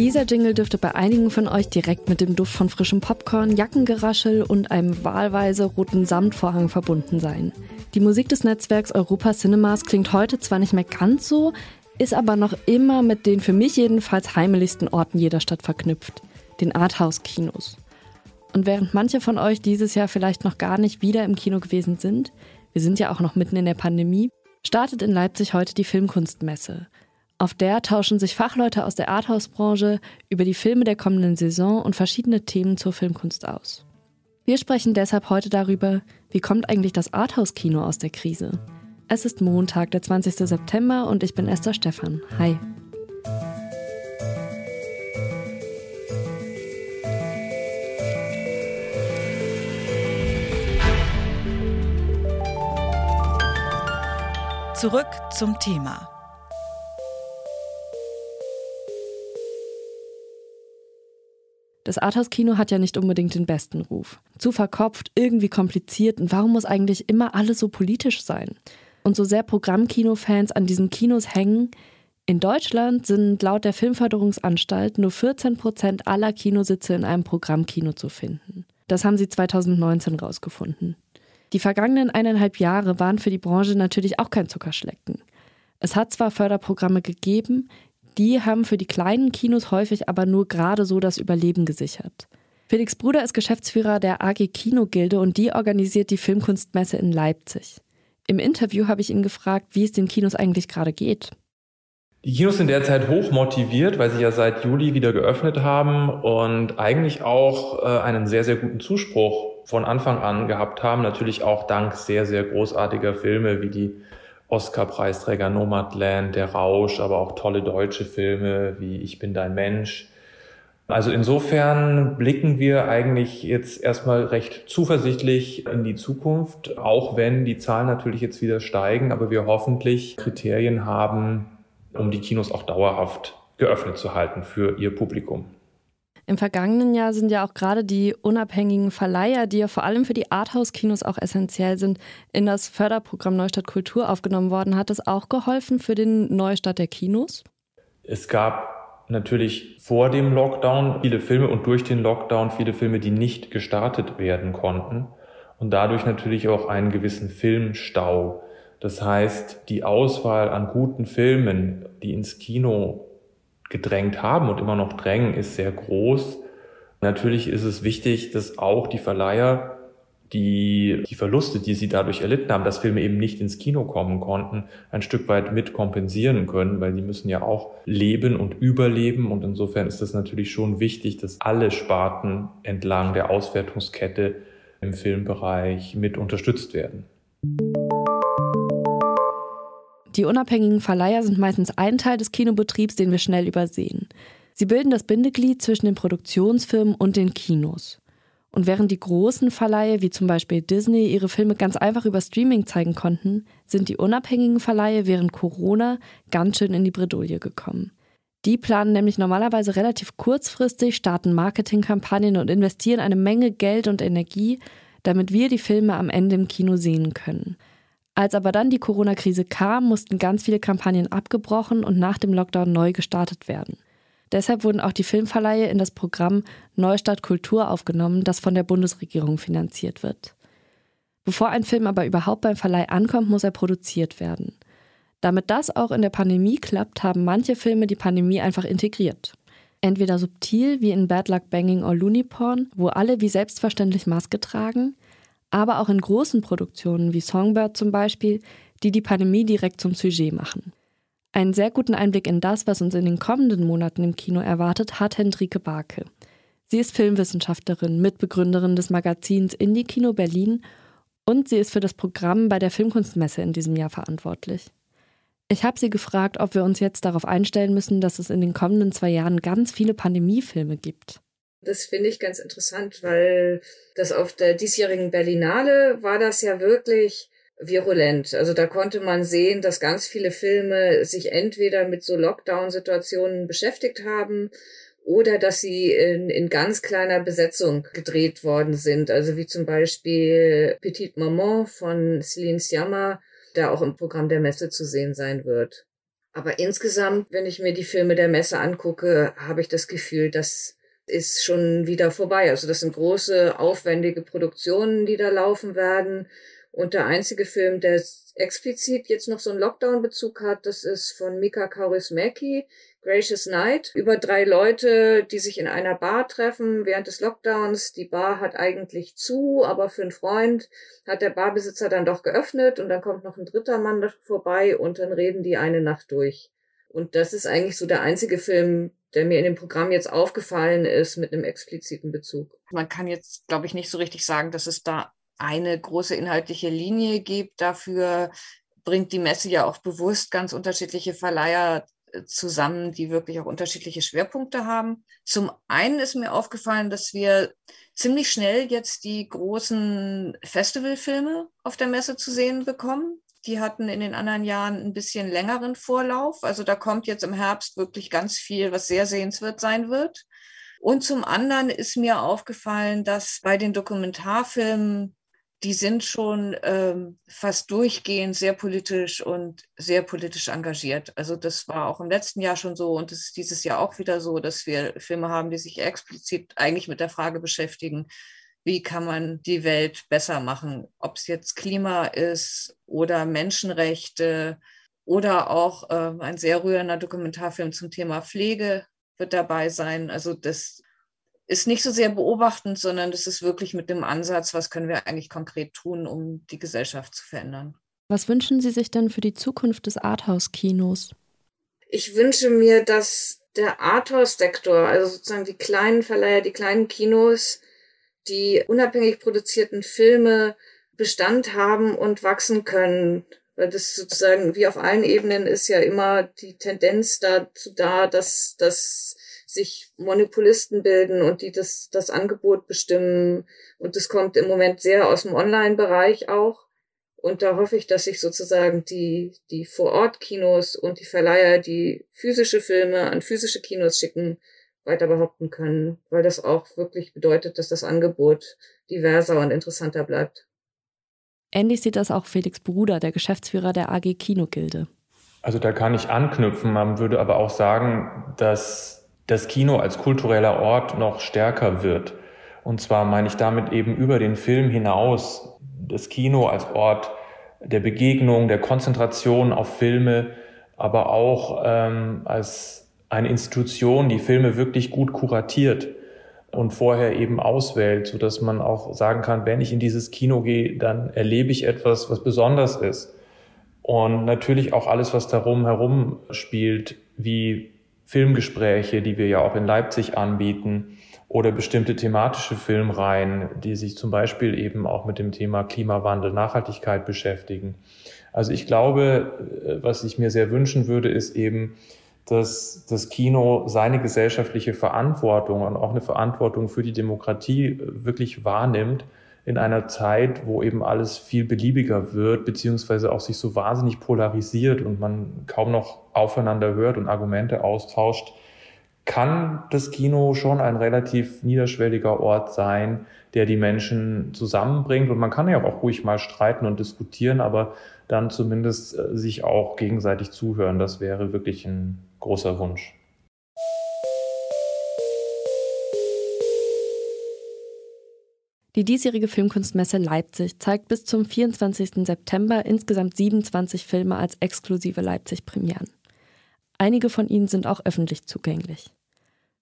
Dieser Jingle dürfte bei einigen von euch direkt mit dem Duft von frischem Popcorn, Jackengeraschel und einem wahlweise roten Samtvorhang verbunden sein. Die Musik des Netzwerks Europa Cinemas klingt heute zwar nicht mehr ganz so, ist aber noch immer mit den für mich jedenfalls heimeligsten Orten jeder Stadt verknüpft, den Arthouse-Kinos. Und während manche von euch dieses Jahr vielleicht noch gar nicht wieder im Kino gewesen sind, wir sind ja auch noch mitten in der Pandemie, startet in Leipzig heute die Filmkunstmesse. Auf der tauschen sich Fachleute aus der Arthouse-Branche über die Filme der kommenden Saison und verschiedene Themen zur Filmkunst aus. Wir sprechen deshalb heute darüber, wie kommt eigentlich das Arthouse-Kino aus der Krise? Es ist Montag, der 20. September und ich bin Esther Stephan. Hi. Zurück zum Thema. Das Arthouse-Kino hat ja nicht unbedingt den besten Ruf. Zu verkopft, irgendwie kompliziert und warum muss eigentlich immer alles so politisch sein? Und so sehr Programmkino-Fans an diesen Kinos hängen, in Deutschland sind laut der Filmförderungsanstalt nur 14 Prozent aller Kinositze in einem Programmkino zu finden. Das haben sie 2019 rausgefunden. Die vergangenen eineinhalb Jahre waren für die Branche natürlich auch kein Zuckerschlecken. Es hat zwar Förderprogramme gegeben, die haben für die kleinen Kinos häufig aber nur gerade so das Überleben gesichert. Felix Bruder ist Geschäftsführer der AG Kinogilde und die organisiert die Filmkunstmesse in Leipzig. Im Interview habe ich ihn gefragt, wie es den Kinos eigentlich gerade geht. Die Kinos sind derzeit hoch motiviert, weil sie ja seit Juli wieder geöffnet haben und eigentlich auch äh, einen sehr, sehr guten Zuspruch von Anfang an gehabt haben. Natürlich auch dank sehr, sehr großartiger Filme wie die Oscar-Preisträger Nomadland, Der Rausch, aber auch tolle deutsche Filme wie Ich bin dein Mensch. Also insofern blicken wir eigentlich jetzt erstmal recht zuversichtlich in die Zukunft, auch wenn die Zahlen natürlich jetzt wieder steigen, aber wir hoffentlich Kriterien haben, um die Kinos auch dauerhaft geöffnet zu halten für ihr Publikum. Im vergangenen Jahr sind ja auch gerade die unabhängigen Verleiher, die ja vor allem für die Arthouse-Kinos auch essentiell sind, in das Förderprogramm Neustadt Kultur aufgenommen worden. Hat das auch geholfen für den Neustart der Kinos? Es gab natürlich vor dem Lockdown viele Filme und durch den Lockdown viele Filme, die nicht gestartet werden konnten und dadurch natürlich auch einen gewissen Filmstau. Das heißt, die Auswahl an guten Filmen, die ins Kino gedrängt haben und immer noch drängen, ist sehr groß. Natürlich ist es wichtig, dass auch die Verleiher die, die Verluste, die sie dadurch erlitten haben, dass Filme eben nicht ins Kino kommen konnten, ein Stück weit mit kompensieren können, weil die müssen ja auch leben und überleben. Und insofern ist es natürlich schon wichtig, dass alle Sparten entlang der Auswertungskette im Filmbereich mit unterstützt werden. Die unabhängigen Verleiher sind meistens ein Teil des Kinobetriebs, den wir schnell übersehen. Sie bilden das Bindeglied zwischen den Produktionsfirmen und den Kinos. Und während die großen Verleihe wie zum Beispiel Disney ihre Filme ganz einfach über Streaming zeigen konnten, sind die unabhängigen Verleihe während Corona ganz schön in die Bredouille gekommen. Die planen nämlich normalerweise relativ kurzfristig, starten Marketingkampagnen und investieren eine Menge Geld und Energie, damit wir die Filme am Ende im Kino sehen können. Als aber dann die Corona-Krise kam, mussten ganz viele Kampagnen abgebrochen und nach dem Lockdown neu gestartet werden. Deshalb wurden auch die Filmverleihe in das Programm Neustadt Kultur aufgenommen, das von der Bundesregierung finanziert wird. Bevor ein Film aber überhaupt beim Verleih ankommt, muss er produziert werden. Damit das auch in der Pandemie klappt, haben manche Filme die Pandemie einfach integriert. Entweder subtil wie in Bad Luck Banging or Looney Porn, wo alle wie selbstverständlich Maske tragen, aber auch in großen Produktionen wie Songbird zum Beispiel, die die Pandemie direkt zum Sujet machen. Einen sehr guten Einblick in das, was uns in den kommenden Monaten im Kino erwartet, hat Hendrike Barke. Sie ist Filmwissenschaftlerin, Mitbegründerin des Magazins Indie Kino Berlin und sie ist für das Programm bei der Filmkunstmesse in diesem Jahr verantwortlich. Ich habe sie gefragt, ob wir uns jetzt darauf einstellen müssen, dass es in den kommenden zwei Jahren ganz viele Pandemiefilme gibt. Das finde ich ganz interessant, weil das auf der diesjährigen Berlinale war das ja wirklich virulent. Also da konnte man sehen, dass ganz viele Filme sich entweder mit so Lockdown-Situationen beschäftigt haben oder dass sie in, in ganz kleiner Besetzung gedreht worden sind. Also wie zum Beispiel Petite Maman von Celine Sciamma, der auch im Programm der Messe zu sehen sein wird. Aber insgesamt, wenn ich mir die Filme der Messe angucke, habe ich das Gefühl, das ist schon wieder vorbei. Also das sind große, aufwendige Produktionen, die da laufen werden. Und der einzige Film, der explizit jetzt noch so einen Lockdown-Bezug hat, das ist von Mika Kaurismäki, Gracious Night, über drei Leute, die sich in einer Bar treffen während des Lockdowns. Die Bar hat eigentlich zu, aber für einen Freund hat der Barbesitzer dann doch geöffnet und dann kommt noch ein dritter Mann vorbei und dann reden die eine Nacht durch. Und das ist eigentlich so der einzige Film, der mir in dem Programm jetzt aufgefallen ist mit einem expliziten Bezug. Man kann jetzt, glaube ich, nicht so richtig sagen, dass es da eine große inhaltliche Linie gibt. Dafür bringt die Messe ja auch bewusst ganz unterschiedliche Verleiher zusammen, die wirklich auch unterschiedliche Schwerpunkte haben. Zum einen ist mir aufgefallen, dass wir ziemlich schnell jetzt die großen Festivalfilme auf der Messe zu sehen bekommen. Die hatten in den anderen Jahren ein bisschen längeren Vorlauf. Also da kommt jetzt im Herbst wirklich ganz viel, was sehr sehenswert sein wird. Und zum anderen ist mir aufgefallen, dass bei den Dokumentarfilmen die sind schon ähm, fast durchgehend sehr politisch und sehr politisch engagiert. Also das war auch im letzten Jahr schon so und das ist dieses Jahr auch wieder so, dass wir Filme haben, die sich explizit eigentlich mit der Frage beschäftigen, wie kann man die Welt besser machen, ob es jetzt Klima ist oder Menschenrechte oder auch äh, ein sehr rührender Dokumentarfilm zum Thema Pflege wird dabei sein. Also das ist nicht so sehr beobachtend, sondern das ist wirklich mit dem Ansatz, was können wir eigentlich konkret tun, um die Gesellschaft zu verändern. Was wünschen Sie sich denn für die Zukunft des Arthouse-Kinos? Ich wünsche mir, dass der Arthouse-Sektor, also sozusagen die kleinen Verleiher, die kleinen Kinos, die unabhängig produzierten Filme Bestand haben und wachsen können. Weil das sozusagen wie auf allen Ebenen ist ja immer die Tendenz dazu da, dass, dass sich Monopolisten bilden und die das, das Angebot bestimmen. Und das kommt im Moment sehr aus dem Online-Bereich auch. Und da hoffe ich, dass sich sozusagen die, die Vor-Ort-Kinos und die Verleiher, die physische Filme an physische Kinos schicken, weiter behaupten können, weil das auch wirklich bedeutet, dass das Angebot diverser und interessanter bleibt. Ähnlich sieht das auch Felix Bruder, der Geschäftsführer der AG Kinogilde. Also da kann ich anknüpfen, man würde aber auch sagen, dass das Kino als kultureller Ort noch stärker wird. Und zwar meine ich damit eben über den Film hinaus das Kino als Ort der Begegnung, der Konzentration auf Filme, aber auch ähm, als eine Institution, die Filme wirklich gut kuratiert und vorher eben auswählt, so dass man auch sagen kann, wenn ich in dieses Kino gehe, dann erlebe ich etwas, was besonders ist. Und natürlich auch alles, was darum herum spielt, wie Filmgespräche, die wir ja auch in Leipzig anbieten, oder bestimmte thematische Filmreihen, die sich zum Beispiel eben auch mit dem Thema Klimawandel, Nachhaltigkeit beschäftigen. Also ich glaube, äh, was ich mir sehr wünschen würde, ist eben, dass das Kino seine gesellschaftliche Verantwortung und auch eine Verantwortung für die Demokratie äh, wirklich wahrnimmt in einer Zeit, wo eben alles viel beliebiger wird, beziehungsweise auch sich so wahnsinnig polarisiert und man kaum noch aufeinander hört und Argumente austauscht, kann das Kino schon ein relativ niederschwelliger Ort sein, der die Menschen zusammenbringt. Und man kann ja auch ruhig mal streiten und diskutieren, aber dann zumindest äh, sich auch gegenseitig zuhören. Das wäre wirklich ein großer Wunsch. Die diesjährige Filmkunstmesse Leipzig zeigt bis zum 24. September insgesamt 27 Filme als exklusive Leipzig-Premieren. Einige von ihnen sind auch öffentlich zugänglich.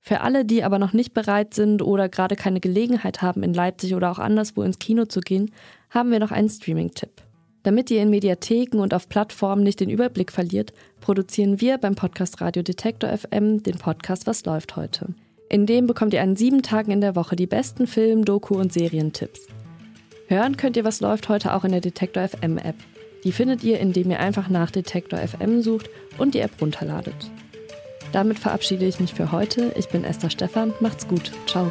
Für alle, die aber noch nicht bereit sind oder gerade keine Gelegenheit haben, in Leipzig oder auch anderswo ins Kino zu gehen, haben wir noch einen Streaming-Tipp. Damit ihr in Mediatheken und auf Plattformen nicht den Überblick verliert, produzieren wir beim Podcast Radio Detektor FM den Podcast Was läuft heute. In dem bekommt ihr an sieben Tagen in der Woche die besten Film-, Doku- und Serientipps. Hören könnt ihr Was läuft heute auch in der Detektor FM App. Die findet ihr, indem ihr einfach nach Detektor FM sucht und die App runterladet. Damit verabschiede ich mich für heute. Ich bin Esther Stephan. Macht's gut. Ciao.